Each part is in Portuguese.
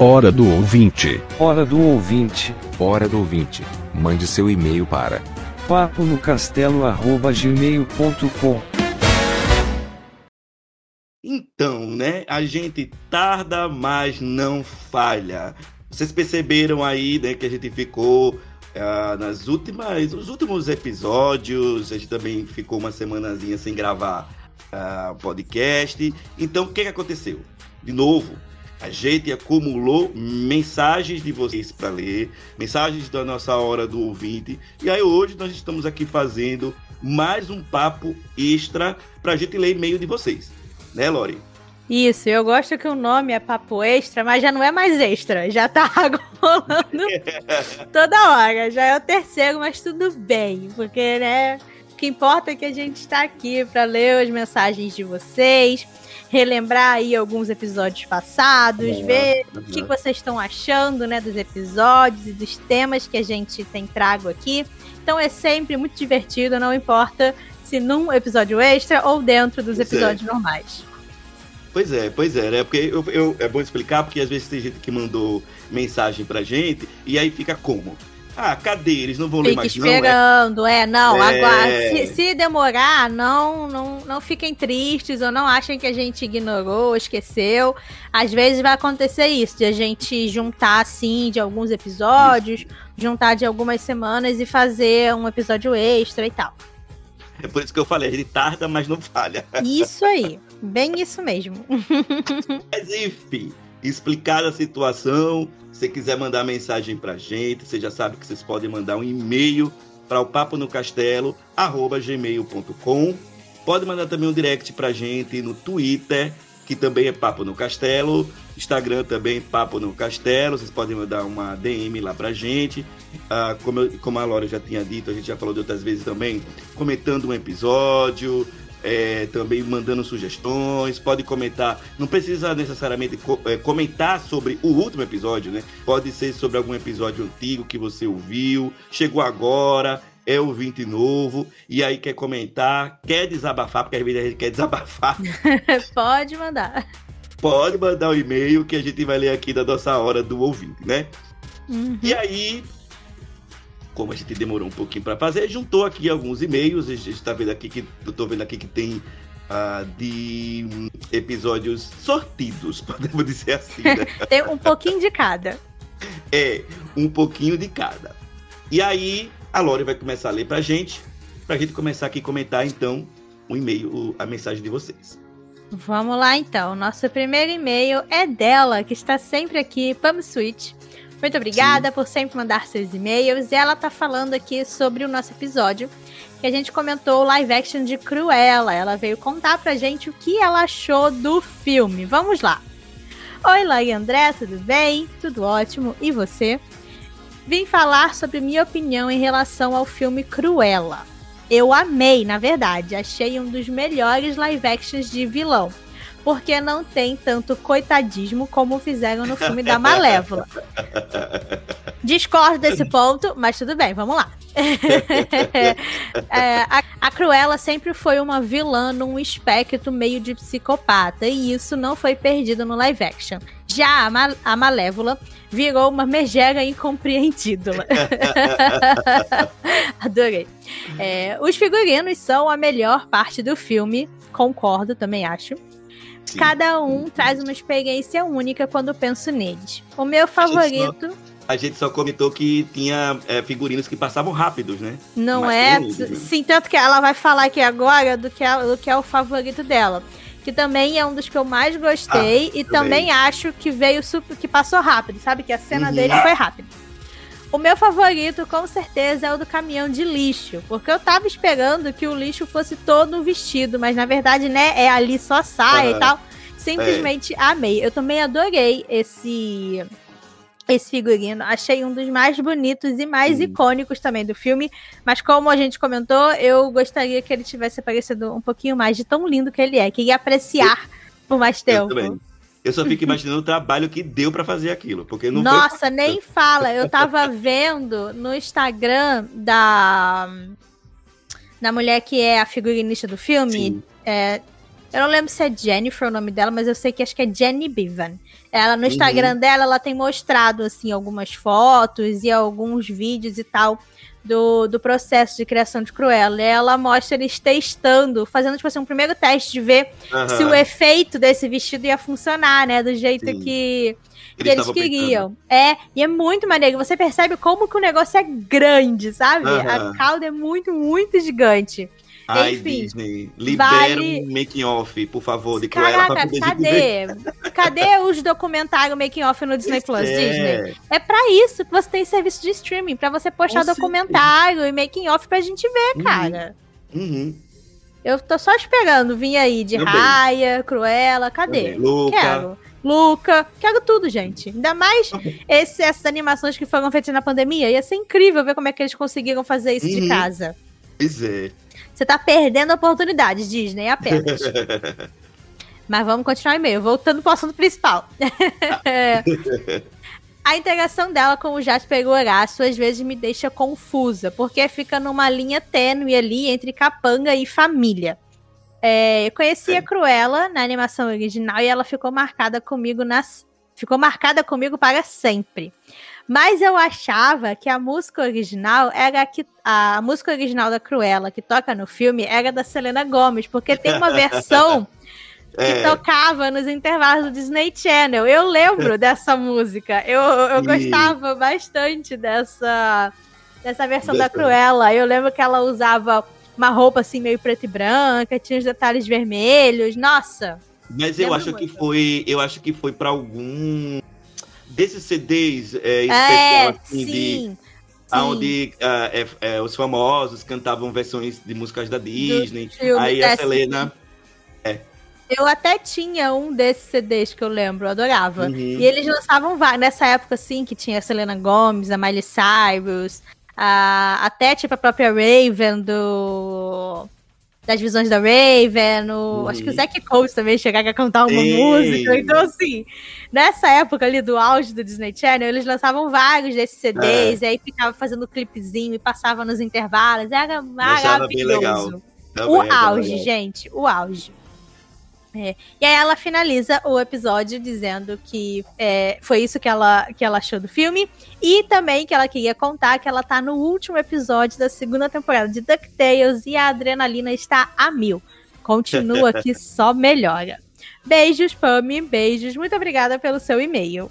Hora do ouvinte. Hora do ouvinte. Hora do ouvinte. Mande seu e-mail para papo no castelo@gmail.com. Então, né? A gente tarda, mas não falha. Vocês perceberam aí, né, que a gente ficou uh, nas últimas, nos últimos episódios, a gente também ficou uma semanazinha sem gravar uh, podcast. Então, o que, que aconteceu? De novo, a gente acumulou mensagens de vocês para ler, mensagens da nossa hora do ouvinte. E aí hoje nós estamos aqui fazendo mais um papo extra para a gente ler e-mail de vocês. Né, Lori? Isso, eu gosto que o nome é papo extra, mas já não é mais extra, já tá rolando toda hora. Já é o terceiro, mas tudo bem, porque, né, o que importa é que a gente está aqui para ler as mensagens de vocês, relembrar aí alguns episódios passados, é, ver o que, vocês estão achando, né, dos episódios e dos temas que a gente tem trago aqui. Então é sempre muito divertido, não importa se num episódio extra ou dentro dos pois é. episódios é. normais. Pois é, pois é, né? Porque eu, eu, é bom explicar, porque às vezes tem gente que mandou mensagem pra gente e aí fica como? Ah, cadê? Eles não vão ler mais, esperando, não, é? é, não, é... agora, se, se, demorar, não, não, não fiquem tristes ou não achem que a gente ignorou, esqueceu. Às vezes vai acontecer isso, de a gente juntar, assim, de alguns episódios, isso. juntar de algumas semanas e fazer um episódio extra e tal. É por isso que eu falei, ele tarda, mas não falha. Isso aí, bem isso mesmo. Mas enfim, explicada a situação, se quiser mandar mensagem pra gente, você já sabe que vocês podem mandar um e-mail para o papo no castelo gmail.com. Pode mandar também um direct pra gente no Twitter, que também é Papo no Castelo. Instagram também Papo no Castelo. Vocês podem mandar uma DM lá pra gente. Ah, como, eu, como a Laura já tinha dito, a gente já falou de outras vezes também, comentando um episódio, é, também mandando sugestões, pode comentar, não precisa necessariamente co é, comentar sobre o último episódio, né? Pode ser sobre algum episódio antigo que você ouviu, chegou agora, é ouvinte novo, e aí quer comentar, quer desabafar, porque às vezes a gente quer desabafar. pode mandar. Pode mandar o um e-mail que a gente vai ler aqui da nossa hora do ouvinte, né? Uhum. E aí, como a gente demorou um pouquinho para fazer, juntou aqui alguns e-mails. A gente está vendo aqui que eu tô vendo aqui que tem uh, de episódios sortidos, podemos dizer assim. Né? tem um pouquinho de cada. É, um pouquinho de cada. E aí, a Lore vai começar a ler pra gente, pra gente começar aqui a comentar então o e-mail, a mensagem de vocês. Vamos lá então. Nosso primeiro e-mail é dela, que está sempre aqui, Pam Switch. Muito obrigada Sim. por sempre mandar seus e-mails. E ela tá falando aqui sobre o nosso episódio que a gente comentou o live action de Cruella. Ela veio contar pra gente o que ela achou do filme. Vamos lá. Oi, Lai André, tudo bem? Tudo ótimo. E você? Vim falar sobre minha opinião em relação ao filme Cruella. Eu amei, na verdade. Achei um dos melhores live actions de vilão porque não tem tanto coitadismo como fizeram no filme da Malévola. Discordo desse ponto, mas tudo bem, vamos lá. é, a, a, Cruella sempre foi uma vilã num espectro meio de psicopata, e isso não foi perdido no live action. Já a, Ma a Malévola virou uma megera incompreendida. Adorei. É, os figurinos são a melhor parte do filme, concordo, também acho. Sim. Cada um traz uma experiência única quando penso neles. O meu favorito. A gente só comentou que tinha é, figurinos que passavam rápidos, né? Não Mas é? né? Sim, tanto que ela vai falar aqui agora do que, é, do que é o favorito dela. Que também é um dos que eu mais gostei. Ah, e também bem. acho que veio super, que passou rápido, sabe? Que a cena uhum. dele foi rápida. O meu favorito, com certeza, é o do caminhão de lixo. Porque eu tava esperando que o lixo fosse todo vestido, mas na verdade, né, é ali só saia uhum. e tal. Simplesmente é. amei. Eu também adorei esse esse figurino. Achei um dos mais bonitos e mais icônicos também do filme. Mas como a gente comentou, eu gostaria que ele tivesse aparecido um pouquinho mais de tão lindo que ele é. Queria apreciar por mais Eu tempo. também. Eu só fico imaginando o trabalho que deu pra fazer aquilo, porque não foi Nossa, nem fala. Eu tava vendo no Instagram da da mulher que é a figurinista do filme. É, eu não lembro se é Jennifer o nome dela, mas eu sei que acho que é Jenny Bevan. Ela no Instagram dela, ela tem mostrado assim algumas fotos e alguns vídeos e tal do, do processo de criação de Cruella. E ela mostra eles testando, fazendo tipo assim um primeiro teste de ver Aham. se o efeito desse vestido ia funcionar, né, do jeito Sim. que que Eles eles queriam. É, e é muito maneiro. Você percebe como que o negócio é grande, sabe? Aham. A cauda é muito, muito gigante. Ai, Enfim, Disney, libera vale- um making off, por favor, de Cruella pra Caraca, poder ver. cadê? Cadê os documentários making off no Disney Plus, É. Disney? É pra isso que você tem serviço de streaming, pra você postar Com documentário e making off pra gente ver, Uhum. cara. Uhum. Eu tô só esperando vir aí de Também. Raya, Cruella, cadê? Também. Luca. Quero. Luca, quero tudo, gente. Ainda mais esse- essas animações que foram feitas na pandemia. Ia ser incrível ver como é que eles conseguiram fazer isso de Uhum. casa. Pois é. Você tá perdendo oportunidades, Disney, apenas. Mas vamos continuar o e-mail. Voltando pro assunto principal. É. A integração dela com o Jasper e Horácio às vezes me deixa confusa, porque fica numa linha tênue ali entre capanga e família. É, eu conheci a Cruella na animação original e ela ficou marcada comigo nas ficou marcada comigo para sempre. Mas eu achava que a música original era a que a música original da Cruella que toca no filme era da Selena Gomez, porque tem uma versão que É, tocava nos intervalos do Disney Channel. Eu lembro dessa música. Eu, eu gostava bastante dessa, dessa versão da Dessa. Cruella. Eu lembro que ela usava uma roupa assim meio preta e branca, tinha os detalhes vermelhos. Nossa! mas eu acho que muito. foi, eu acho que foi pra algum desses CDs é, especial é, assim de sim. sim. onde ah, é, é, os famosos cantavam versões de músicas da Disney. filme, Aí é, a Selena Eu até tinha um desses CDs que eu lembro, eu adorava. Uhum. E eles lançavam vários. Nessa época, assim, que tinha a Selena Gomez, a Miley Cyrus, a, até tipo a própria Raven do. Das visões da Raven, o, Uhum. acho que o Zack Coates também chegava a cantar uma Sim. música. Então, assim, nessa época ali do auge do Disney Channel, eles lançavam vários desses CDs, e aí ficava fazendo clipezinho e passava nos intervalos. Era achava bem legal. maravilhoso. também, O auge, gente, o auge. É. E aí ela finaliza o episódio dizendo que é, foi isso que ela, que ela achou do filme. E também que ela queria contar que ela tá no último episódio da segunda temporada de DuckTales e a adrenalina está a mil. Continua que só melhora. Beijos, Pami, beijos. Muito obrigada pelo seu e-mail.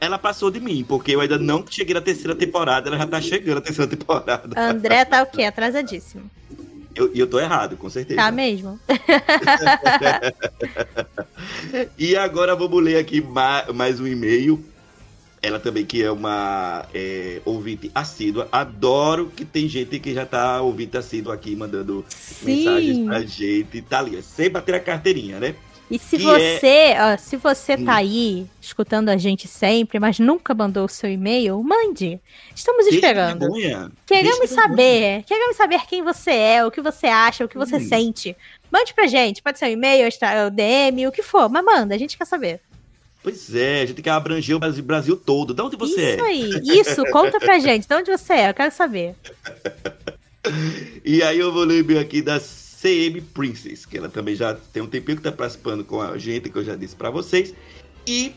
Ela passou de mim, porque eu ainda não cheguei na terceira temporada, ela já tá chegando na terceira temporada. André tá o quê? Atrasadíssimo. Eu- E eu, tô errado, com certeza. Tá mesmo? E agora vamos ler aqui ma- mais um e-mail. Ela também que é uma é, ouvinte assídua. Adoro que tem gente que já tá ouvinte assíduo aqui, mandando mensagens Sim. pra gente. Tá ali, sem bater a carteirinha, né? E se Que você, ó, se você Hum. tá aí escutando a gente sempre, mas nunca mandou o seu e-mail, mande. Estamos Deixa esperando. vergonha. Queremos Deixa vergonha. saber. Queremos saber quem você é, o que você acha, o que você Hum. sente. Mande pra gente. Pode ser um e-mail, o DM, o que for. Mas manda, a gente quer saber. Pois é, a gente quer abranger o Brasil, Brasil todo. De onde você Isso é? aí. Isso, conta pra gente. De onde você é? Eu quero saber. E aí eu vou ler aqui da CM Princess, que ela também já tem um tempinho que tá participando com a gente, que eu já disse pra vocês. E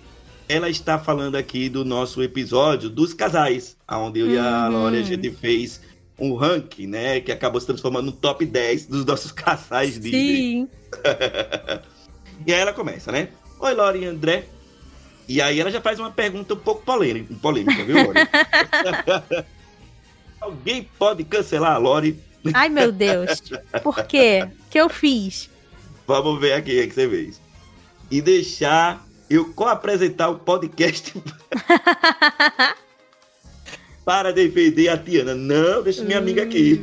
ela está falando aqui do nosso episódio dos casais, onde eu e a Uhum. Lore a gente fez um ranking, né, que acabou se transformando no top 10 dos nossos casais Disney. Sim. E aí ela começa, né? Oi, Lore e André. E aí ela já faz uma pergunta um pouco polêmica, polêmica viu, Lore? Alguém pode cancelar a Lore? Ai, meu Deus. Por quê? O que eu fiz? Vamos ver aqui o que você fez. E deixar eu co-apresentar o podcast para defender a Tiana. Não, deixa minha amiga aqui.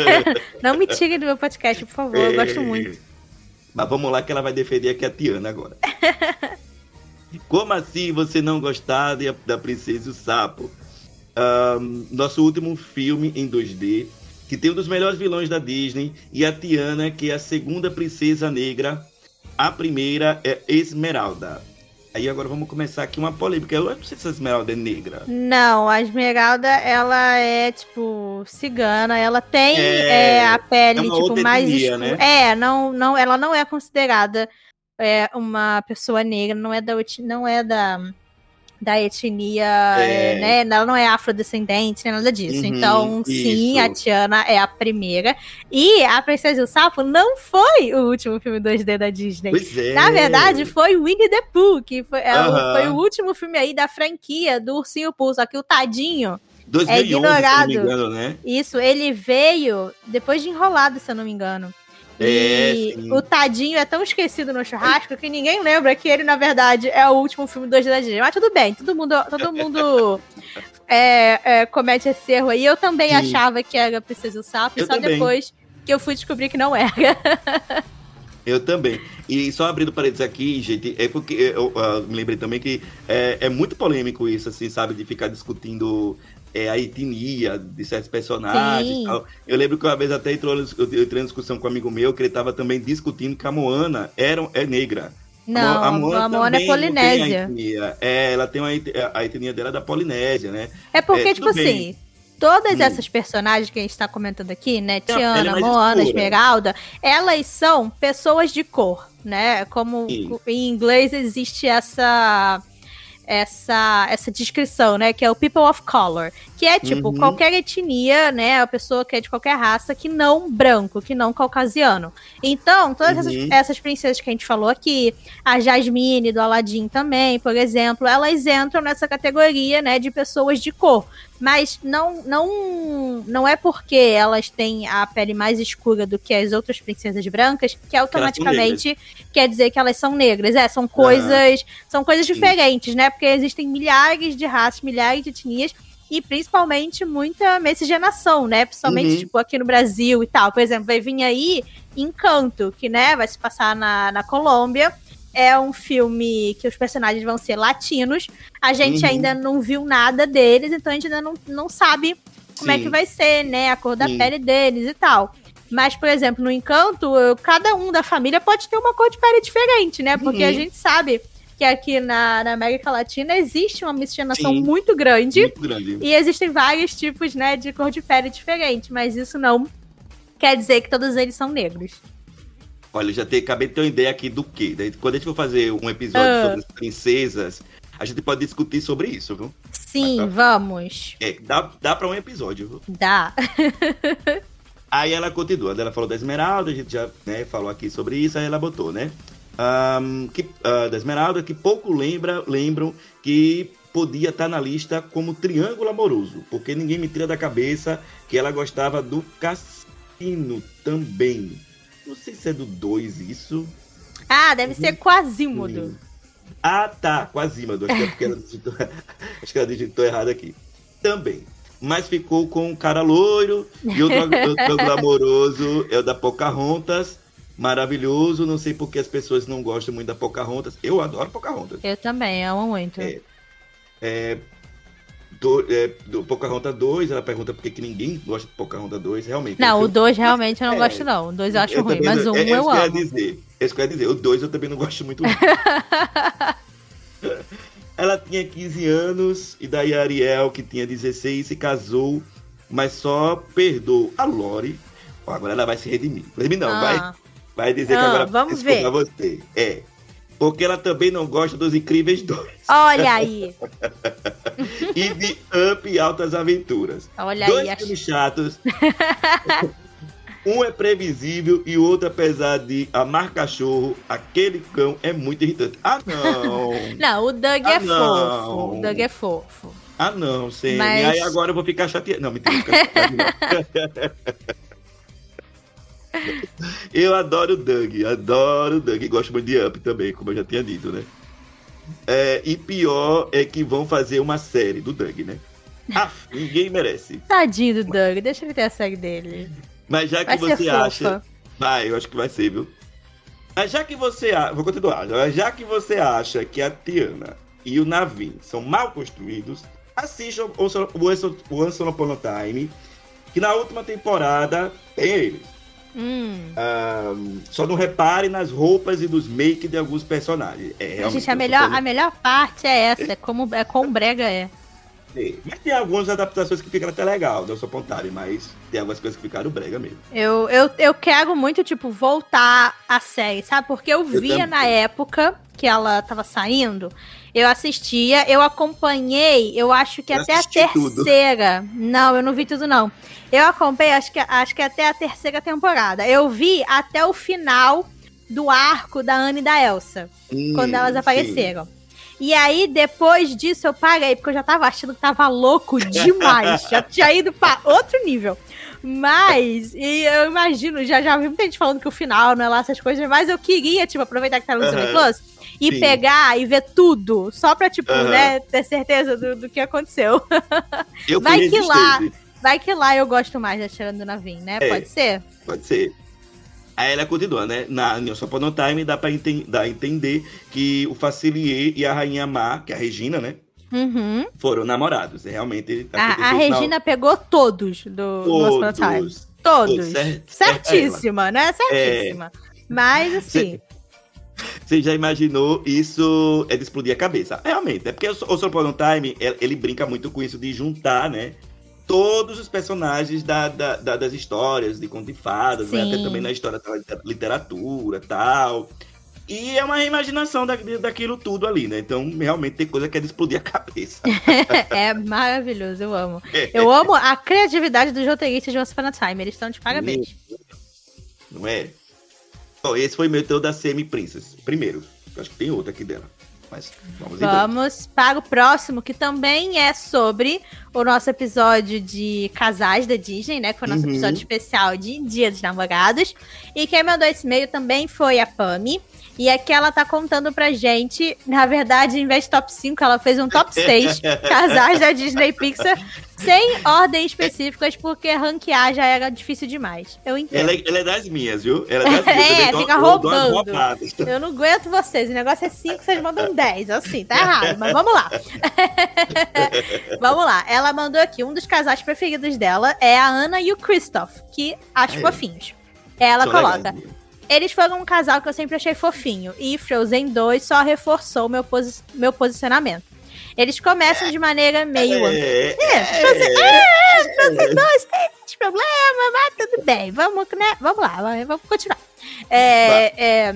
Não me tire do meu podcast, por favor. Eu gosto É. muito. Mas vamos lá que ela vai defender aqui a Tiana agora. Como assim você não gostar de- da Princesa e o Sapo? Ahn, nosso último filme em 2D, que tem um dos melhores vilões da Disney, e a Tiana, que é a segunda princesa negra. A primeira é Esmeralda. Aí agora vamos começar aqui uma polêmica. Eu não sei se a Esmeralda é negra. Não, a Esmeralda, ela é, tipo, cigana. Ela tem É, é, a pele, é tipo, mais etnia, né? É, não, não, ela não é considerada é, uma pessoa negra, não é da, não é da, da etnia, É. né? Ela não é afrodescendente, nem nada disso. Uhum, então, sim, isso. a Tiana é a primeira. E a Princesa e o Sapo não foi o último filme 2D da Disney. Pois é. Na verdade, foi Winnie the Pooh, que foi, o- Aham. foi o último filme aí da franquia do Ursinho Pooh, só que o tadinho, 2011, é se eu não ignorado. me engano, né? isso, ele veio depois de Enrolado, se eu não me engano. É, E sim. o tadinho é tão esquecido no churrasco que ninguém lembra que ele, na verdade, é o último filme 2D da Disney. Mas tudo bem, todo mundo, todo mundo é, é, comete esse erro aí. Eu também Sim. achava que era Princesa e o Sapo, Eu só também. depois que eu fui descobrir que não era. Eu também. E só abrindo parênteses aqui, gente, é porque eu, ah, me lembrei também que é, é muito polêmico isso, assim, sabe? De ficar discutindo é, a etnia de certos personagens. Eu lembro que uma vez até entrou, eu entrei em discussão com um amigo meu que ele estava também discutindo que a Moana era, é negra. Não, a Moana, é também não tem a Polinésia. É, ela tem uma, a etnia dela é da Polinésia, né? É porque, É, tipo bem. assim, todas Hum. essas personagens que a gente tá comentando aqui, né? É Tiana, mais Moana, escura. Esmeralda, elas são pessoas de cor, né? Como Sim. em inglês existe essa. Essa, essa descrição, né? Que é o people of color. Que é tipo Uhum. qualquer etnia, né? A pessoa que é de qualquer raça, que não branco, que não caucasiano. Então, todas essas, Uhum. essas princesas que a gente falou aqui, a Jasmine do Aladdin também, por exemplo, elas entram nessa categoria, né, de pessoas de cor. Mas não, não, não é porque elas têm a pele mais escura do que as outras princesas brancas que automaticamente quer dizer que elas são negras. É, são coisas, são coisas diferentes, né? Porque existem milhares de raças, milhares de etnias e principalmente muita miscigenação, né? Principalmente Uhum. tipo aqui no Brasil e tal. Por exemplo, vai vir aí Encanto, que né, vai se passar na, na Colômbia. É um filme que os personagens vão ser latinos. A gente Uhum. ainda não viu nada deles, então a gente ainda não, não sabe como é Sim. que vai ser, né? A cor da Sim. pele deles e tal. Mas, por exemplo, no Encanto, cada um da família pode ter uma cor de pele diferente, né? Porque Uhum. a gente sabe que aqui na, na América Latina existe uma miscigenação Sim. muito grande. Muito grande. E existem vários tipos, né, de cor de pele diferente, mas isso não quer dizer que todos eles são negros. Olha, eu já te, acabei de ter uma ideia aqui do quê? Quando a gente for fazer um episódio Ah. sobre as princesas, a gente pode discutir sobre isso, viu? Sim, Ah, vamos. É, dá, dá pra um episódio, viu? Dá. Aí ela continua, ela falou da Esmeralda, a gente já né, falou aqui sobre isso, aí ela botou, né? Ahn, que, ah, da Esmeralda, que pouco lembra, lembram que podia estar na lista como triângulo amoroso, porque ninguém me tira da cabeça que ela gostava do Cassino também. Não sei se é do 2 isso. Ah, deve ser Quasímodo. Ah, tá, Quasímodo. Acho que é ela digitou, acho que ela digitou errado aqui. Também. Mas ficou com um cara loiro e outro, outro amoroso é o da Pocahontas. Maravilhoso. Não sei porque as pessoas não gostam muito da Pocahontas. Eu adoro Pocahontas. Eu também, amo muito. É. É, do, é, do Pocahontas 2, ela pergunta por que que ninguém gosta de Pocahontas 2. Realmente. Não, eu- o 2 realmente eu não É. gosto, não. O 2 eu acho ruim, também mas não- o 1 é, é eu isso que ia amo. dizer. É isso que eu ia dizer. O 2 eu também não gosto muito. Ela tinha 15 anos e daí a Ariel, que tinha 16, se casou, mas só perdoou a Lori. Agora ela vai se redimir. Redimir não, Ah, vai dizer que Ah, agora vamos ver. você. É. Porque ela também não gosta dos Incríveis 2 olha aí. e de Up e Altas Aventuras. Olha Dois aí. acho- filmes chatos. um é previsível e o outro, apesar de amar cachorro, aquele cão é muito irritante. Ah, não! Não, o Doug Ah, é não. fofo. O Doug é fofo. ah, não, Semi. Mas- Aí agora eu vou ficar chateado. Não, mentira. vou ficar chateado, não. eu adoro o Doug, adoro o Doug. e Gosto muito de Up também, como eu já tinha dito, né? É, e pior é que vão fazer uma série do Doug, né? Ah, ninguém merece. Tadinho do Doug, deixa ele ter a série dele. Mas já que Vai você fofa. acha. Vai, eu acho que vai ser, viu? Mas já que você. a- Vou continuar. Já que você acha que a Tiana e o Navin são mal construídos, assista o Once Upon a Time, que na última temporada tem eles. Hum. Só não repare nas roupas e nos make de alguns personagens. É, Gente, a melhor, a melhor parte é essa, é como é com brega é. Sim, Mas tem algumas adaptações que ficam até legal, não sou apontarem, mas tem algumas coisas que ficaram brega mesmo. Eu, eu, eu quero muito, tipo, voltar a série, sabe? Porque eu via também. na época que ela tava saindo, eu assistia, eu acompanhei, eu acho que Eu até a assisti tudo. terceira. Não, eu não vi tudo, não. Eu acompanhei, acho que, acho que até a terceira temporada. Eu vi até o final do arco da Anne e da Elsa, quando Hum, elas sim. apareceram. E aí, depois disso, eu parei, porque eu já tava achando que tava louco demais. já tinha ido pra outro nível. Mas, e eu imagino, já, já vi muita gente falando que o final não é lá essas coisas, mas eu queria, tipo, aproveitar que tá no Disney Aham. Plus e Sim. pegar e ver tudo, só pra, tipo, Aham. né, ter certeza do, do que aconteceu. Eu Vai que lá-. Vai que lá eu gosto mais da Sharon do Navin, né? É. Pode ser? Pode ser. Aí ela continua, né? Na New Upon a Time dá pra enten- a entender que o Facilier e a Rainha Má, que é a Regina, né? Uhum. Foram namorados. E Realmente A, a no Regina pegou todos do a Time. Todos. Todos. Cer- Certíssima, né? Certíssima. Mas, assim, Você já imaginou isso é de explodir a cabeça? Realmente, é porque o Upon a Time, ele brinca muito com isso de juntar, né? Todos os personagens da, da- da- das histórias, de conto de fadas, né? Até também na história da liter- literatura tal. E é uma reimaginação da, daquilo tudo ali, né? Então, realmente tem coisa que é de explodir a cabeça. é maravilhoso, eu amo. Eu amo a criatividade dos roteiristas de Once Upon a Time, eles estão de parabéns. Não é? Bom, esse foi meu teu da Semi Princess. Primeiro. Acho que tem outro aqui dela. Mas vamos. Vamos para o próximo, que também é sobre o nosso episódio de casais da Disney, né? Que foi o nosso Uhum. episódio especial de Dia dos Namorados. E quem mandou esse e-mail também foi a Pami. E aqui ela tá contando pra gente, na verdade, em vez de top 5, ela fez um top 6 casais da Disney Pixar, sem ordem específicas, porque ranquear já era difícil demais. Eu entendo. Ela, é- ela é das minhas, viu? Ela é das minhas. É, dou- fica eu dou roubando. roubadas. Eu não aguento vocês. O negócio é 5, vocês mandam 10. Assim, tá errado. Mas vamos lá. vamos lá. Ela mandou aqui. Um dos casais preferidos dela é a Ana e o Christoph, que acho É. fofinhos. Ela coloca. legais. Eles foram um casal que eu sempre achei fofinho. E Frozen 2 só reforçou meu, posi meu posicionamento. Eles começam de maneira meio. É, É, Frozen, é, Frozen 2 tem esse problema, mas tudo bem. Vamos, né? Vamos lá, vamos continuar. É, é,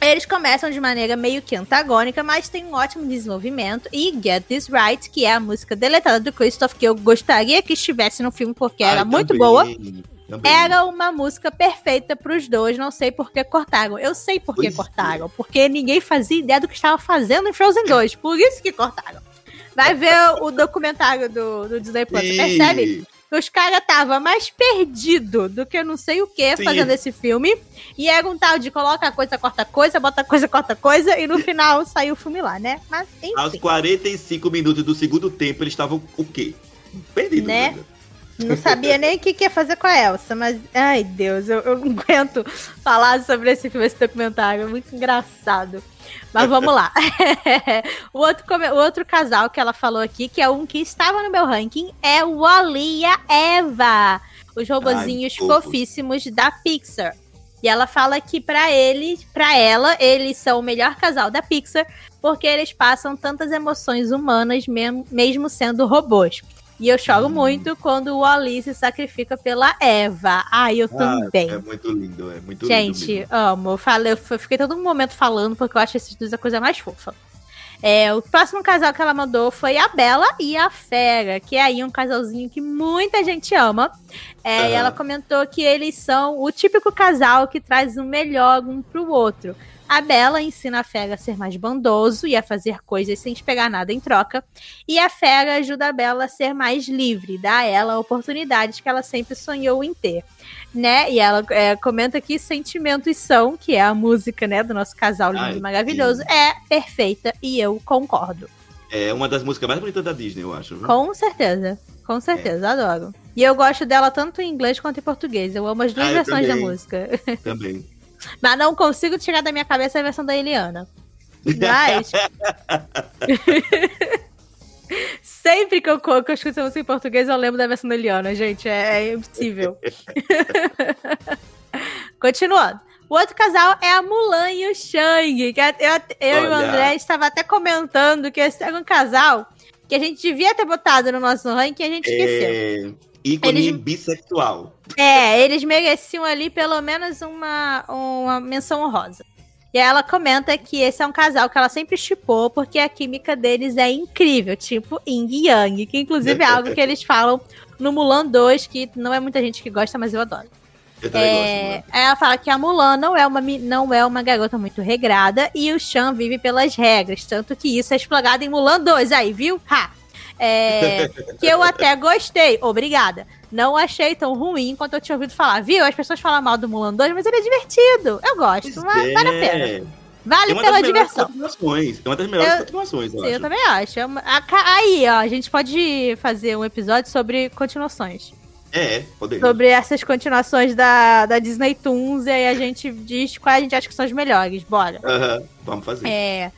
eles começam de maneira meio que antagônica, mas tem um ótimo desenvolvimento. E Get This Right, que é a música deletada do Christoph, que eu gostaria que estivesse no filme, porque era Ah, muito também, boa. Também. Era uma música perfeita pros dois, não sei por que cortaram. Eu sei por que é. cortaram, porque ninguém fazia ideia do que estava fazendo em Frozen 2, por isso que cortaram. Vai ver o documentário do, do Disney Plus, você Ih, percebe? os caras estavam mais perdido do que eu não sei o que fazendo esse filme. E era um tal de coloca coisa, corta coisa, bota coisa, corta coisa, e no final saiu o filme lá, né? Mas Aos enfim, 45 minutos do segundo tempo, eles estavam o quê? Perdidos. Né? Não sabia nem o que, que ia fazer com a Elsa, mas ai Deus, eu, eu não aguento falar sobre esse filme, esse documentário, é muito engraçado. Mas vamos lá. o, outro, o outro casal que ela falou aqui, que é um que estava no meu ranking, é o Wally e a Eva. Os robozinhos fofos. fofíssimos da Pixar. E ela fala que pra eles, para ela, eles são o melhor casal da Pixar, porque eles passam tantas emoções humanas mesmo, mesmo sendo robôs. E eu choro Hum. muito quando o Wally se sacrifica pela Eva. Ai, eu Ah, também. é muito lindo, é muito lindo. Gente, amo. Eu, falei, eu fiquei todo um momento falando, porque eu acho esses dois a coisa mais fofa. É, o próximo casal que ela mandou foi a Bela e a Fera, que é aí um casalzinho que muita gente ama. É, E Aham. ela comentou que eles são o típico casal que traz o melhor um pro outro. A Bela ensina a Fera a ser mais bondoso e a fazer coisas sem esperar nada em troca. E a Fera ajuda a Bela a ser mais livre, dá a ela oportunidades que ela sempre sonhou em ter né? E ela é, comenta que Sentimentos São, que é a música, né, do nosso casal lindo Ai, e maravilhoso, é perfeita e eu concordo. É uma das músicas mais bonitas da Disney, eu acho. viu? Com certeza. Com certeza, adoro. E eu gosto dela tanto em inglês quanto em português. Eu amo as duas Ah, versões da música. Também. Mas não consigo tirar da minha cabeça a versão da Eliana. Mas. Sempre que eu, que eu escuto essa música em português, eu lembro da versão da Eliana, gente. É, é impossível. Continuando. O outro casal é a Mulan e o Shang. Que eu, eu e o André estava até comentando que esse era um casal que a gente devia ter botado no nosso ranking e a gente esqueceu. É... Ícone eles... bissexual. É, eles mereciam ali pelo menos uma, uma menção honrosa. E ela comenta que esse é um casal que ela sempre chipou, porque a química deles é incrível, tipo Ying e Yang, que inclusive é algo que eles falam no Mulan 2, que não é muita gente que gosta, mas eu adoro. Eu é, gosto, ela fala que a Mulan não é, uma, não é uma garota muito regrada e o Chan vive pelas regras, tanto que isso é explorado em Mulan 2, aí, viu? Ha! É, que eu até gostei, obrigada. Não achei tão ruim quanto eu tinha ouvido falar. Viu? As pessoas falam mal do Mulan 2, mas ele é divertido. Eu gosto, vale, vale a pena. Vale pela diversão. É uma das melhores continuações, eu, sim, eu também acho. É uma, aí, ó, a gente pode fazer um episódio sobre continuações. É, podemos. Sobre essas continuações da, da Disney Toons, e aí a gente diz quais a gente acha que são as melhores. Bora. Aham, vamos fazer. É.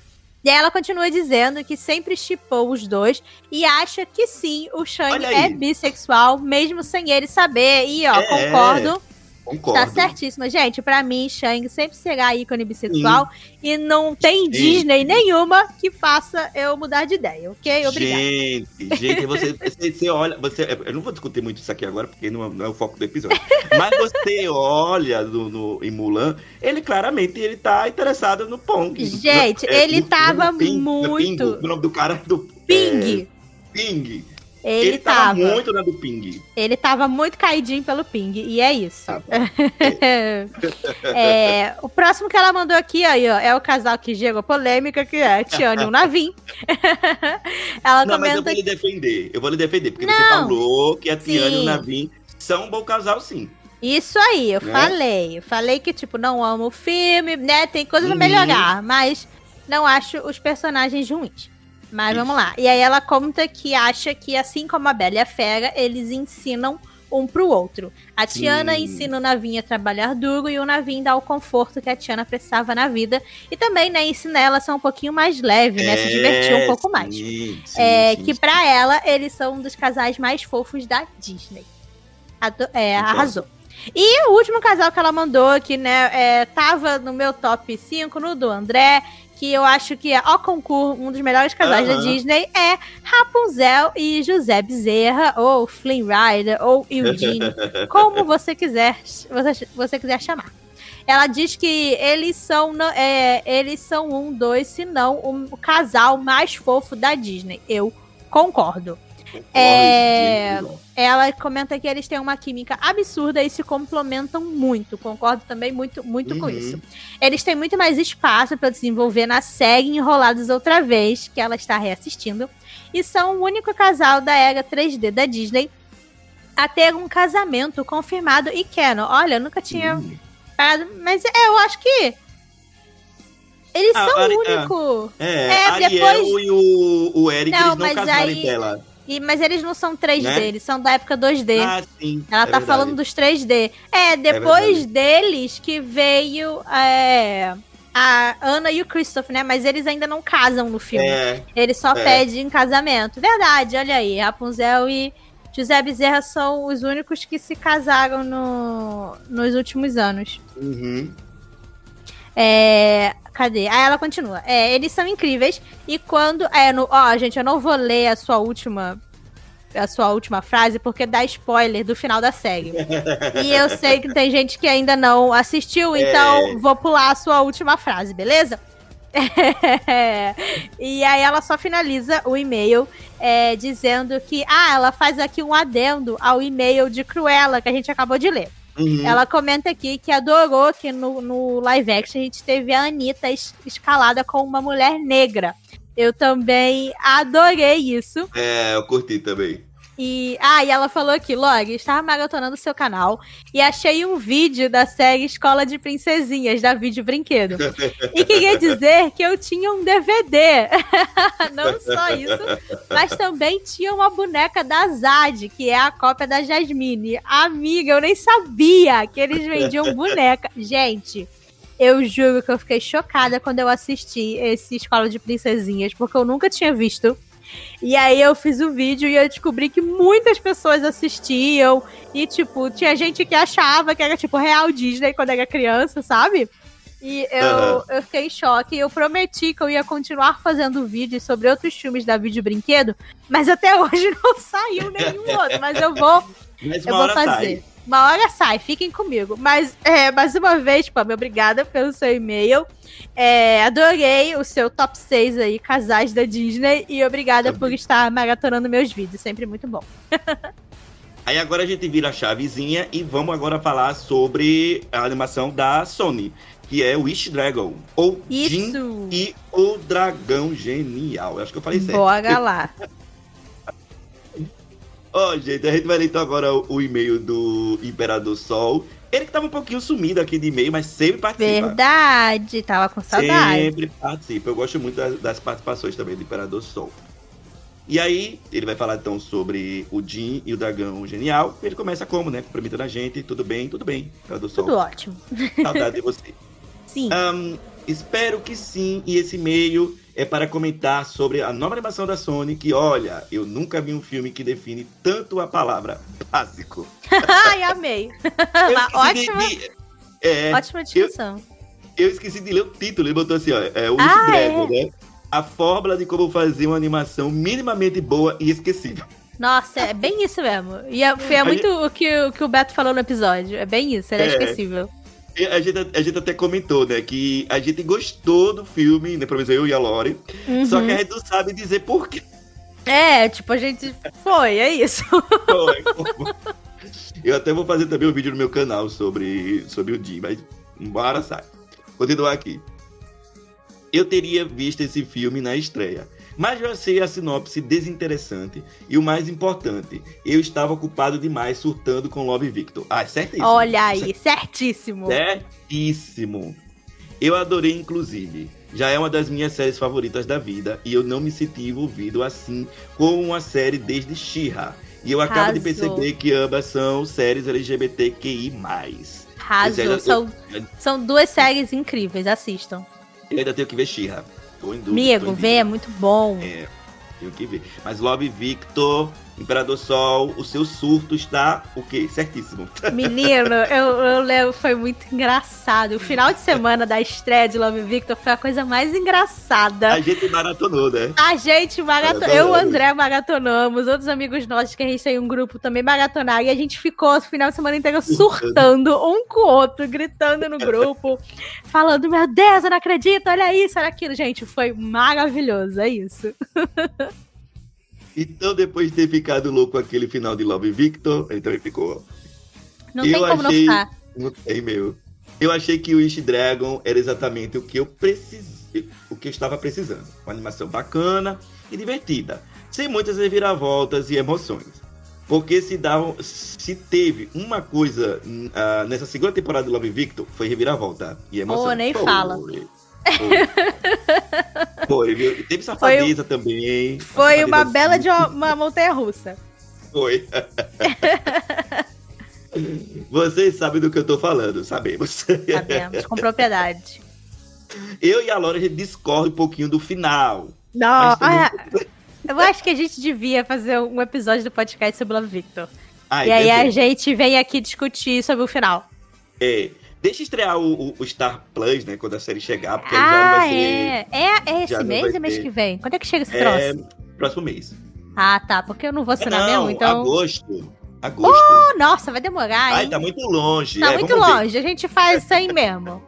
E ela continua dizendo que sempre chipou os dois e acha que sim, o Shang é bissexual, mesmo sem ele saber. E ó, é, concordo. Concordo. Tá certíssima. Gente, pra mim, Shang sempre será ícone bissexual Sim. e não tem Sim. Disney nenhuma que faça eu mudar de ideia, ok? Obrigada. Gente, gente, você, você, você, olha. Você, eu não vou discutir muito isso aqui agora, porque não, não é o foco do episódio. Mas você olha no, no, em Mulan, ele claramente ele tá interessado no Pong. Gente, no, é, ele no, tava no Ping, muito. o nome do cara do. Ping. É, Ping. Ele, ele tava, tava, muito na do Ping. Ele tava muito caidinho pelo Ping, e é isso. Tá é, o próximo que ela mandou aqui aí, ó, é o casal que gerou polêmica, que é a Tiana e o Navim. ela não, comenta... mas eu vou lhe defender. Eu vou lhe defender, porque não, você falou que a Tiana e o Navim são um bom casal, sim. Isso aí, eu né? falei. Eu falei que, tipo, não amo o filme, né? Tem coisa pra uhum. melhorar, mas não acho os personagens ruins. Mas Isso. vamos lá. E aí ela conta que acha que, assim como a Bela e a Fera, eles ensinam um pro outro. A Tiana Sim. ensina o Navin a trabalhar duro e o Navin dá o conforto que a Tiana precisava na vida. E também, né, ensina ela a ser um pouquinho mais leve, né? É, se divertir um pouco mais. Sim, é, sim, que para ela, eles são um dos casais mais fofos da Disney. Ado é, então. arrasou. E o último casal que ela mandou, que né, é, tava no meu top 5, no do André, que eu acho que é ao concurso, um dos melhores casais uhum. da Disney, é Rapunzel e José Bezerra, ou Flynn Rider, ou Eugene, como você quiser, você, você quiser chamar. Ela diz que eles são, é, eles são um, dois, se não o casal mais fofo da Disney. Eu concordo. É, ela comenta que eles têm uma química absurda e se complementam muito. Concordo também muito, muito uhum. com isso. Eles têm muito mais espaço para desenvolver na série Enrolados Outra Vez, que ela está reassistindo. E são o único casal da era 3D da Disney a ter um casamento confirmado e canon. Olha, eu nunca tinha. Uhum. Parado, mas é, eu acho que eles ah, são o único. É, é Ariel depois... e o, o Eric, não, eles não casaram aí... dela. E, mas eles não são 3D, né? eles são da época 2D. Ah, sim. Ela é tá verdade. falando dos 3D. É, depois é deles que veio é, a Ana e o Christopher, né? Mas eles ainda não casam no filme. É, eles só é. pedem casamento. Verdade, olha aí. Rapunzel e José Bezerra são os únicos que se casaram no, nos últimos anos. Uhum. É, cadê? Aí ela continua. É, eles são incríveis. E quando. É, no, ó, gente, eu não vou ler a sua última. A sua última frase, porque dá spoiler do final da série. e eu sei que tem gente que ainda não assistiu, então é. vou pular a sua última frase, beleza? e aí ela só finaliza o e-mail é, dizendo que ah, ela faz aqui um adendo ao e-mail de Cruella que a gente acabou de ler. Uhum. Ela comenta aqui que adorou que no, no live action a gente teve a Anitta es escalada com uma mulher negra. Eu também adorei isso. É, eu curti também. E, ah, e ela falou aqui, Log, estava maratonando o seu canal e achei um vídeo da série Escola de Princesinhas, da Vídeo Brinquedo. E queria dizer que eu tinha um DVD. Não só isso, mas também tinha uma boneca da Zad, que é a cópia da Jasmine. Amiga, eu nem sabia que eles vendiam boneca. Gente, Eu juro que eu fiquei chocada quando eu assisti esse Escola de Princesinhas, porque eu nunca tinha visto. E aí eu fiz o vídeo e eu descobri que muitas pessoas assistiam. E, tipo, tinha gente que achava que era, tipo, real Disney quando era criança, sabe? E eu, eu fiquei em choque. Eu prometi que eu ia continuar fazendo vídeos sobre outros filmes da Vídeo Brinquedo, mas até hoje não saiu nenhum outro. Mas eu vou, Mas eu vou fazer. sai. Uma hora sai, fiquem comigo. Mas, é, mais uma vez, Pam, obrigada pelo seu e-mail. É, adorei o seu top 6 aí, casais da Disney. E obrigada por estar maratonando meus vídeos. Sempre muito bom. Aí agora a gente vira a chavezinha e vamos agora falar sobre a animação da Sony, que é Wish Dragon, ou Jin Isso! e o Dragão Genial. Eu acho que eu falei certo. Bora lá. Ó, gente, a gente vai ler então agora o, o e-mail do Imperador Sol. Ele que tava um pouquinho sumido aqui de e-mail, mas sempre participa. Verdade, tava com saudade. Sempre participa. Eu gosto muito das, das participações também do Imperador Sol. E aí, ele vai falar então sobre o Jin e o Dragão Genial. Ele começa como, né? Cumprimentando a gente. Tudo bem, tudo bem, Imperador Sol. Tudo ótimo. Saudade de você. Sim. Ahn, espero que sim. E esse e-mail é para comentar sobre a nova animação da Sony. Que olha, eu nunca vi um filme que define tanto a palavra básico. Ai, amei. Eu ótima, de- é, ótima descrição. eu esqueci de ler o título. Ele botou assim: ó, é o Ah, Dragon, né? A fórmula de como fazer uma animação minimamente boa e esquecível. Nossa, é bem isso mesmo. E é, foi muito o que, o que o Beto falou no episódio. É bem isso, ele é, É. esquecível. E A gente, a gente até comentou, né? Que a gente gostou do filme, né? Pelo menos eu e a Lore. Só Uhum. que a gente não sabe dizer por que É, tipo, a gente foi, é isso. foi. Eu até vou fazer também um vídeo no meu canal sobre, sobre o Jim, mas embora sai. Continuar aqui. Eu teria visto esse filme na estreia, mas eu achei a sinopse desinteressante e o mais importante, eu estava ocupado demais surtando com Love Victor. Ah, certíssimo. Olha aí, certíssimo. Certíssimo. Eu adorei, inclusive. Já é uma das minhas séries favoritas da vida e eu não me senti envolvido assim com uma série desde She-Ra. E eu acabo de perceber que ambas são séries LGBTQI+. Arrasou. Eu- São, são duas séries incríveis, assistam. Eu ainda tenho que ver She-Ra. Tô em dúvida. em vê, é muito bom. É, tenho que ver. Mas Love Victor, Imperador Sol, o seu surto está o quê? Certíssimo. Menino, eu, eu lembro, foi muito engraçado. O final de semana da estreia de Love Victor foi a coisa mais engraçada. A gente maratonou, né? A gente maratonou. Eu e o André maratonamos, outros amigos nossos que a gente tem um grupo também maratonaram. E a gente ficou o final de semana inteiro surtando um com o outro, gritando no grupo, falando: Meu Deus, eu não acredito, olha isso, olha aquilo. Gente, foi maravilhoso, é isso. Então, depois de ter ficado louco com aquele final de Love Victor, ele também ficou Não Eu tem como achei- não ficar. Não tem, meu. Eu achei que o Wish Dragon era exatamente o que eu precisei, o que eu estava precisando. Uma animação bacana e divertida, sem muitas reviravoltas e emoções. Porque se davam, se teve uma coisa ah, nessa segunda temporada de Love Victor, foi reviravolta e emoção. Oh, nem Foi. fala. Foi. Foi, viu? E Teve safadeza também. Foi uma safadeza bela de uma, uma montanha russa. Foi. Vocês sabem do que eu tô falando, sabemos. Sabemos, com propriedade. Eu e a Laura, a gente discorda um pouquinho do final. Não, também- olha, eu acho que a gente devia fazer um episódio do podcast sobre Love Victor. Ai, e aí a gente vem aqui discutir sobre o final. É, deixa estrear o, o- Star Plus, né? Quando a série chegar, porque aí já Ah, vai ser é. É, é esse não mês ou mês ter. que vem? Quando é que chega esse é, troço? próximo mês. Ah, tá. Porque eu não vou assinar Não, mesmo, então. agosto. Agosto. Oh, nossa, vai demorar, hein? Ai, tá muito longe. Tá É, muito vamos ver. longe. A gente faz isso aí mesmo.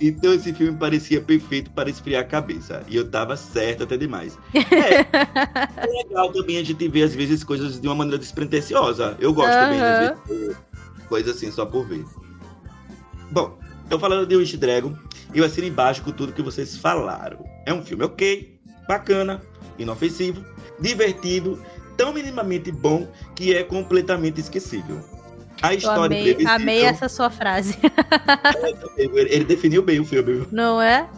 Então esse filme parecia perfeito para esfriar a cabeça. E eu tava certo até demais. É, é legal também a gente ver, às vezes, coisas de uma maneira despretensiosa. Eu gosto também, às vezes, de coisas assim, só por ver. Bom, então falando de Wish Dragon, eu assino embaixo com tudo que vocês falaram. É um filme ok, bacana, inofensivo, divertido, tão minimamente bom que é completamente esquecível. A Eu história amei, previsível. amei essa sua frase. Ele ele definiu bem o filme. viu? Não é?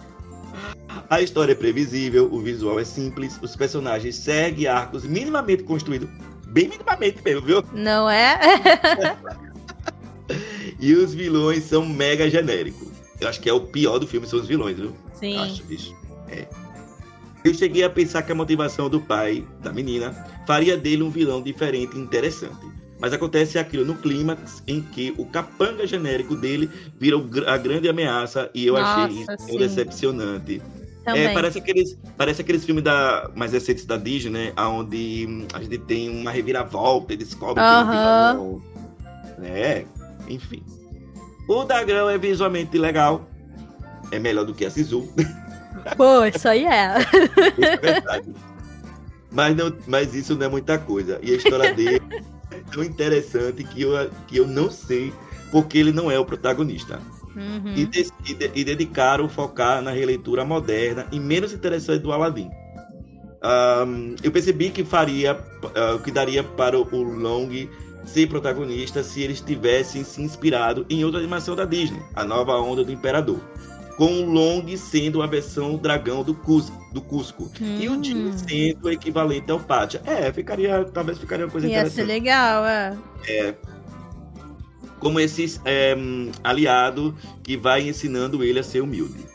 A história é previsível, o visual é simples, os personagens seguem arcos minimamente construídos, bem minimamente mesmo, viu? Não é? E os vilões são mega genéricos. Eu acho que é o pior do filme, são os vilões, viu? Sim. Acho, bicho. É. Eu cheguei a pensar que a motivação do pai da menina faria dele um vilão diferente e interessante. Mas acontece aquilo no clímax em que o capanga genérico dele vira a grande ameaça e eu achei Nossa, isso sim. decepcionante. Também. É, parece aqueles, parece aqueles filmes da, mais recentes da Disney, né? Onde hum, a gente tem uma reviravolta e descobre que Aham. no final. É, enfim. O Dragão é visualmente legal. É melhor do que a Sisu. Pô, isso aí é. Isso é verdade. Mas, não, mas isso não é muita coisa. E a história dele é tão interessante que eu, que eu não sei porque ele não é o protagonista. Uhum. E, de- e, de- e dedicaram focar na releitura moderna e menos interessante do Aladdin. Ahn, eu percebi que faria, ah, que daria para o Long ser protagonista se eles tivessem se inspirado em outra animação da Disney, a nova onda do Imperador. Com o Long sendo a versão dragão do Cusco, do Cusco e o Jin Hum. sendo o equivalente ao Pátia. É, ficaria, talvez ficaria uma coisa Ia ser interessante legal, é. como esse é, hum, aliado que vai ensinando ele a ser humilde.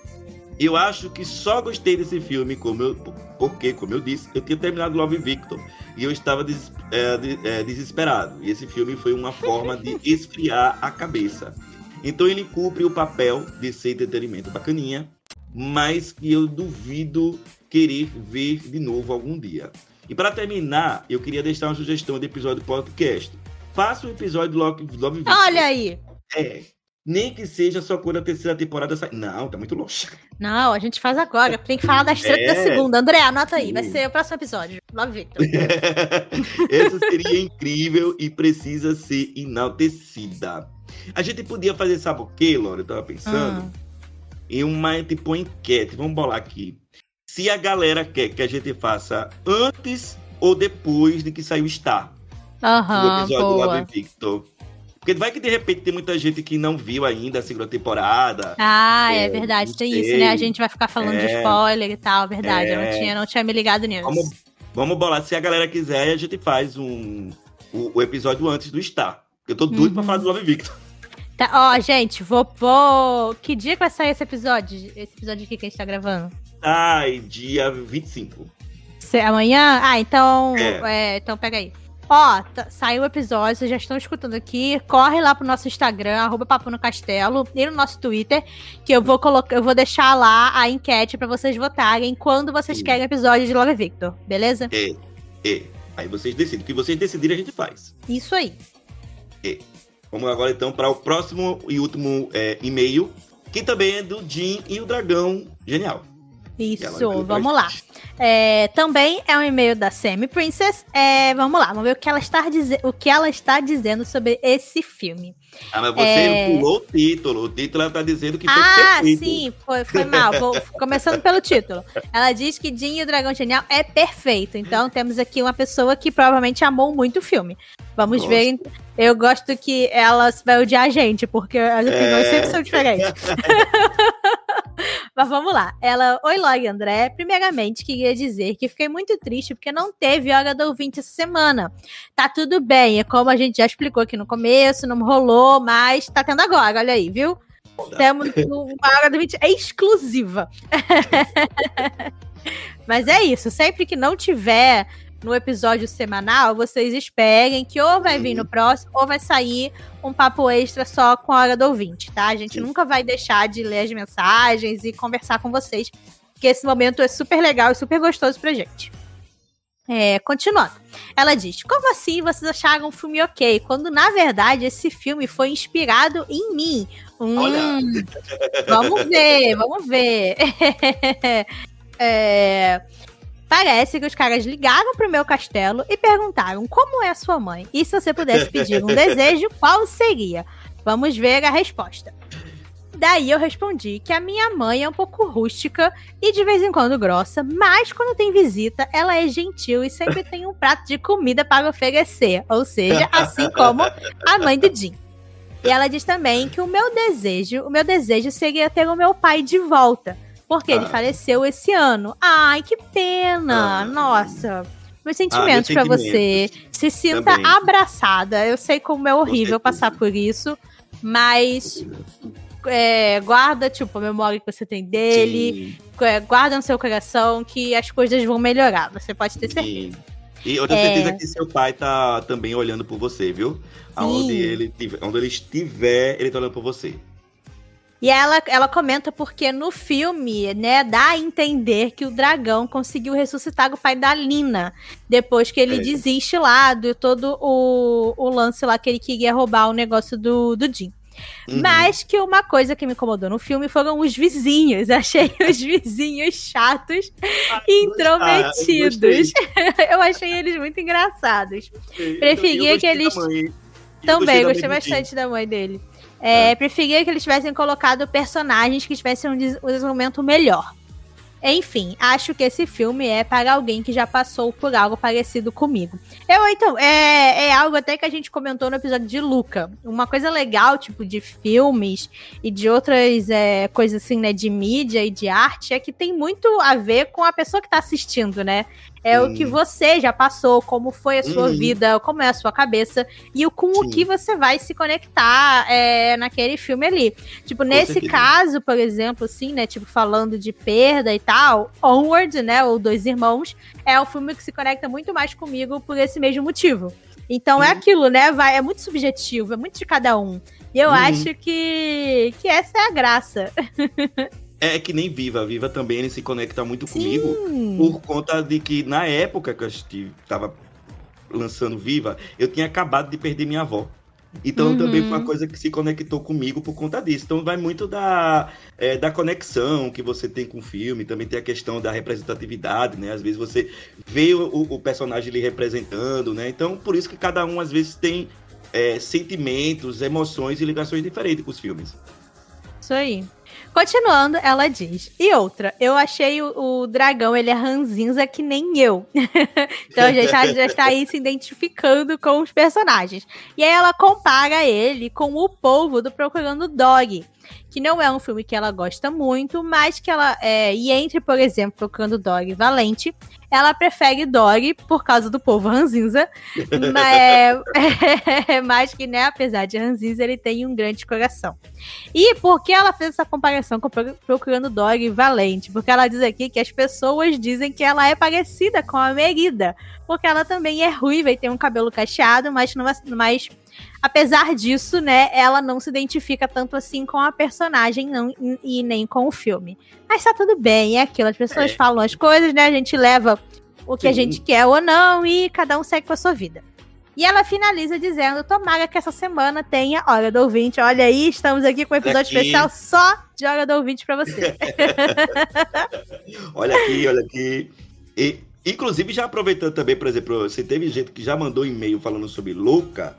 Eu acho que só gostei desse filme como eu, porque, como eu disse, eu tinha terminado Love Victor e eu estava des- é, de- é, desesperado. E esse filme foi uma forma de esfriar a cabeça. Então ele cumpre o papel de ser entretenimento bacaninha, mas que eu duvido querer ver de novo algum dia. E para terminar, eu queria deixar uma sugestão de episódio do podcast. Faça um episódio do Love, Love Victor. Olha aí. É. Nem que seja só quando a terceira temporada sai. Não, tá muito longe. Não, a gente faz agora. Tem que falar das tretas da É. segunda. André, anota aí. Vai ser o próximo episódio. Love Victor. Essa seria incrível e precisa ser enaltecida. A gente podia fazer, sabe o que, Laura? Eu tava pensando Hum. em uma tipo enquete. Vamos bolar aqui. Se a galera quer que a gente faça antes ou depois de que saiu o Star, do Aham, episódio do boa. Love Victor. Porque vai que de repente tem muita gente que não viu ainda a segunda temporada. Ah, é É, verdade, tem sei. isso, né? A gente vai ficar falando de É. spoiler e tal, verdade. Eu não É. tinha, não tinha me ligado nisso. Vamos, vamos bolar. Se a galera quiser, a gente faz um, o, o episódio antes do Star. Eu tô doido pra Uhum. falar do Love Victor. Tá, ó, gente, vou, vou. Que dia que vai sair esse episódio? Esse episódio aqui que a gente tá gravando? Ai, dia 25. Se- amanhã? Ah, então. É. é, então pega aí. Ó, tá- saiu o episódio, vocês já estão escutando aqui. Corre lá pro nosso Instagram, arroba Papo no Castelo, e no nosso Twitter, que eu vou colocar, eu vou deixar lá a enquete pra vocês votarem quando vocês querem episódio de Love Victor, beleza? É, é. Aí vocês decidem. O que vocês decidirem, a gente faz. Isso aí. Vamos agora então para o próximo e último é, e-mail, que também é do Jim e o Dragão Genial. Isso, vamos lá. É, também é um e-mail da Semi Princess. É, vamos lá, vamos ver o que, ela está o que ela está dizendo sobre esse filme. Ah, mas você É. pulou o título. O título ela tá dizendo que foi Ah, sim, foi, foi mal. Vou, começando pelo título. Ela diz que Jin e o Dragão Genial é perfeito. Então temos aqui uma pessoa que provavelmente amou muito o filme. Vamos Gosto. ver. Eu gosto que ela vai odiar a gente, porque as opiniões É. sempre são diferentes. Mas vamos lá. Ela, oi Log André. Primeiramente, queria dizer que fiquei muito triste porque não teve Hora do Ouvinte essa semana. Tá tudo bem, é como a gente já explicou aqui no começo, não rolou, mas tá tendo agora, olha aí, viu? Temos uma Hora do Ouvinte exclusiva. mas é isso, sempre que não tiver no episódio semanal, vocês esperem que ou vai vir no próximo ou vai sair um papo extra só com a hora do ouvinte, tá? A gente Sim. nunca vai deixar de ler as mensagens e conversar com vocês, porque esse momento é super legal e super gostoso pra gente. É, continuando. Ela diz: Como assim vocês acharam o filme ok? Quando na verdade esse filme foi inspirado em mim. Hum, vamos ver, vamos ver. É, Parece que os caras ligaram pro meu castelo e perguntaram como é a sua mãe. E se você pudesse pedir um desejo, qual seria? Vamos ver a resposta. Daí eu respondi que a minha mãe é um pouco rústica e de vez em quando grossa, mas quando tem visita, ela é gentil e sempre tem um prato de comida para oferecer. Ou seja, assim como a mãe do Jim. E ela diz também que o meu desejo, o meu desejo seria ter o meu pai de volta. Porque ele Ah. faleceu esse ano. Ai, que pena! Ah. Nossa. Meus sentimentos pra sentimentos você. Se sinta também. abraçada. Eu sei como é horrível passar por isso. Mas é, guarda, tipo, a memória que você tem dele. É, guarda no seu coração que as coisas vão melhorar. Você pode ter certeza. E eu tenho é... certeza que seu pai tá também olhando por você, viu? Aonde ele, tiver, onde ele estiver, ele tá olhando por você. E ela, ela comenta porque no filme, né, dá a entender que o dragão conseguiu ressuscitar o pai da Lina. Depois que ele é. desiste lá do todo o, o lance lá que ele queria roubar o negócio do, do Jim. Uhum. Mas que uma coisa que me incomodou no filme foram os vizinhos. Achei os vizinhos chatos e intrometidos. Eu achei eles muito engraçados. Preferia que eles. Também, gostei bastante da mãe dele. É, é. Preferia que eles tivessem colocado personagens que tivessem um desenvolvimento melhor. Enfim, acho que esse filme é para alguém que já passou por algo parecido comigo. Eu, então, é, é algo até que a gente comentou no episódio de Luca. Uma coisa legal, tipo, de filmes e de outras é, coisas assim, né, de mídia e de arte, é que tem muito a ver com a pessoa que tá assistindo, né? É o que você já passou, como foi a sua uhum. vida, como é a sua cabeça e o, com Sim. o que você vai se conectar é, naquele filme ali. Tipo, com nesse certeza. caso, por exemplo, assim, né? Tipo, falando de perda e tal, Onward, né? Ou Dois Irmãos, é o filme que se conecta muito mais comigo por esse mesmo motivo. Então é uhum. é aquilo, né? Vai, é muito subjetivo, é muito de cada um. E eu uhum. acho que, que essa é a graça. É que nem Viva. Viva também ele se conecta muito Sim. comigo por conta de que na época que eu estava lançando Viva, eu tinha acabado de perder minha avó. Então uhum. também foi uma coisa que se conectou comigo por conta disso. Então vai muito da, é, da conexão que você tem com o filme, também tem a questão da representatividade, né? Às vezes você vê o, o personagem lhe representando, né? Então por isso que cada um às vezes tem é, sentimentos, emoções e ligações diferentes com os filmes. Isso aí. Continuando, ela diz. E outra, eu achei o, o dragão, ele é ranzinza que nem eu. então já está, já está aí se identificando com os personagens. E aí ela compara ele com o povo do Procurando Dog que não é um filme que ela gosta muito, mas que ela. É, e entre, por exemplo, Procurando Dog Valente, ela prefere Dog por causa do povo ranzinza. mas, é, é, mais que, né, apesar de ranzinza, ele tem um grande coração. E por que ela fez essa comparação com Procurando Dog Valente? Porque ela diz aqui que as pessoas dizem que ela é parecida com a Merida. Porque ela também é ruiva e tem um cabelo cacheado, mas, não, mas Apesar disso, né, ela não se identifica tanto assim com a personagem não, e nem com o filme. Mas tá tudo bem, é aquilo. As pessoas é. falam as coisas, né? A gente leva o que Sim. a gente quer ou não e cada um segue com a sua vida. E ela finaliza dizendo: Tomara que essa semana tenha Hora do Ouvinte. Olha aí, estamos aqui com um episódio aqui. especial só de Hora do Ouvinte pra você. olha aqui, olha aqui. E, inclusive, já aproveitando também, por exemplo, você teve gente que já mandou e-mail falando sobre Luca.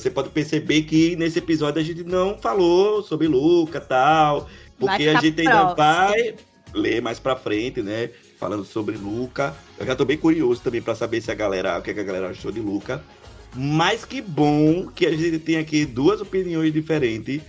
Você pode perceber que nesse episódio a gente não falou sobre Luca tal, porque a gente ainda vai ler mais pra frente, né? Falando sobre Luca. Eu já tô bem curioso também para saber se a galera, o que, a galera achou de Luca. Mas que bom que a gente tem aqui duas opiniões diferentes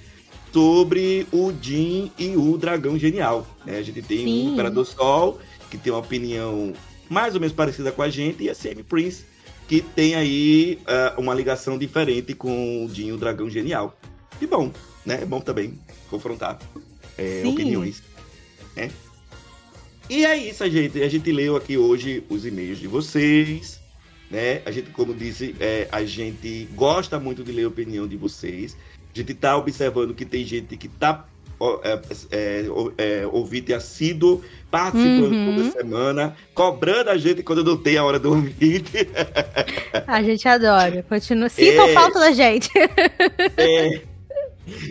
sobre o Jin e o Dragão Genial. Né? A gente tem Sim. o Imperador Sol, que tem uma opinião mais ou menos parecida com a gente, e a Semi Prince, que tem aí uh, uma ligação diferente com o Dinho Dragão Genial. E bom, né? É bom também confrontar é, opiniões. Né? E é isso, gente. A gente leu aqui hoje os e-mails de vocês. Né? A gente, como disse, é, a gente gosta muito de ler a opinião de vocês. A gente está observando que tem gente que está é, é, é, ouvinte assíduo, participando uhum. toda semana, cobrando a gente quando não tem a hora do ouvinte. A gente adora. Continua. Sintam é, falta da gente. É.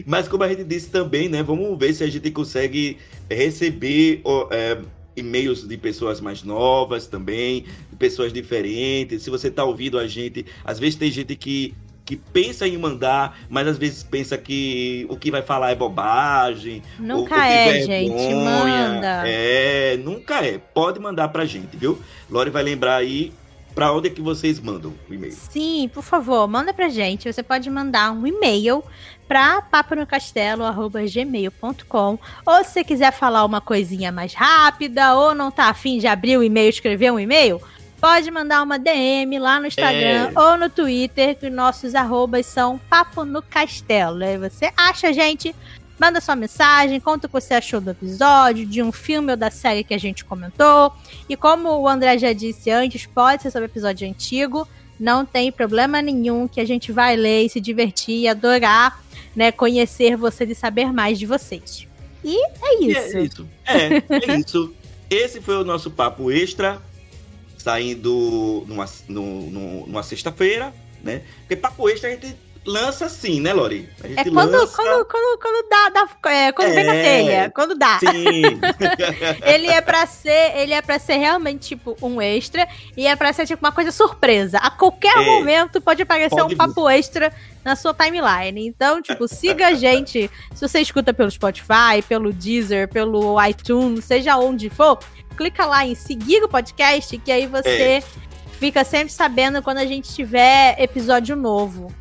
Mas como a gente disse também, né? Vamos ver se a gente consegue receber é, e-mails de pessoas mais novas também, de pessoas diferentes. Se você está ouvindo a gente, às vezes tem gente que que pensa em mandar, mas às vezes pensa que o que vai falar é bobagem. Nunca é, vergonha. gente. Manda. É, nunca é. Pode mandar pra gente, viu? Lore vai lembrar aí para onde é que vocês mandam o e-mail? Sim, por favor, manda pra gente. Você pode mandar um e-mail para paponocastelo@gmail.com. Ou se você quiser falar uma coisinha mais rápida ou não tá afim de abrir o e-mail e escrever um e-mail, pode mandar uma DM lá no Instagram é. ou no Twitter, que nossos arrobas são Papo no Castelo. Aí você acha a gente, manda sua mensagem, conta o que você achou do episódio, de um filme ou da série que a gente comentou. E como o André já disse antes, pode ser sobre episódio antigo. Não tem problema nenhum que a gente vai ler e se divertir e adorar, né, conhecer vocês e saber mais de vocês. E é isso. é isso. É, é isso. Esse foi o nosso papo extra saindo numa, numa, numa sexta-feira, né? Porque papo extra a gente lança assim, né, Lori? A gente é quando, lança... quando, quando, quando dá, dá é, quando é, vem na telha, quando dá. Sim. ele é para ser, ele é para ser realmente tipo um extra e é para ser tipo uma coisa surpresa. A qualquer é. momento pode aparecer pode um papo extra na sua timeline. Então, tipo, siga a gente. Se você escuta pelo Spotify, pelo Deezer, pelo iTunes, seja onde for, clica lá em seguir o podcast, que aí você é. fica sempre sabendo quando a gente tiver episódio novo.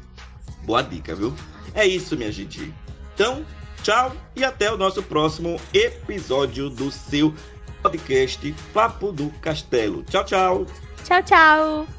Boa dica, viu? É isso, minha gente. Então, tchau e até o nosso próximo episódio do seu podcast Papo do Castelo. Tchau, tchau. Tchau, tchau.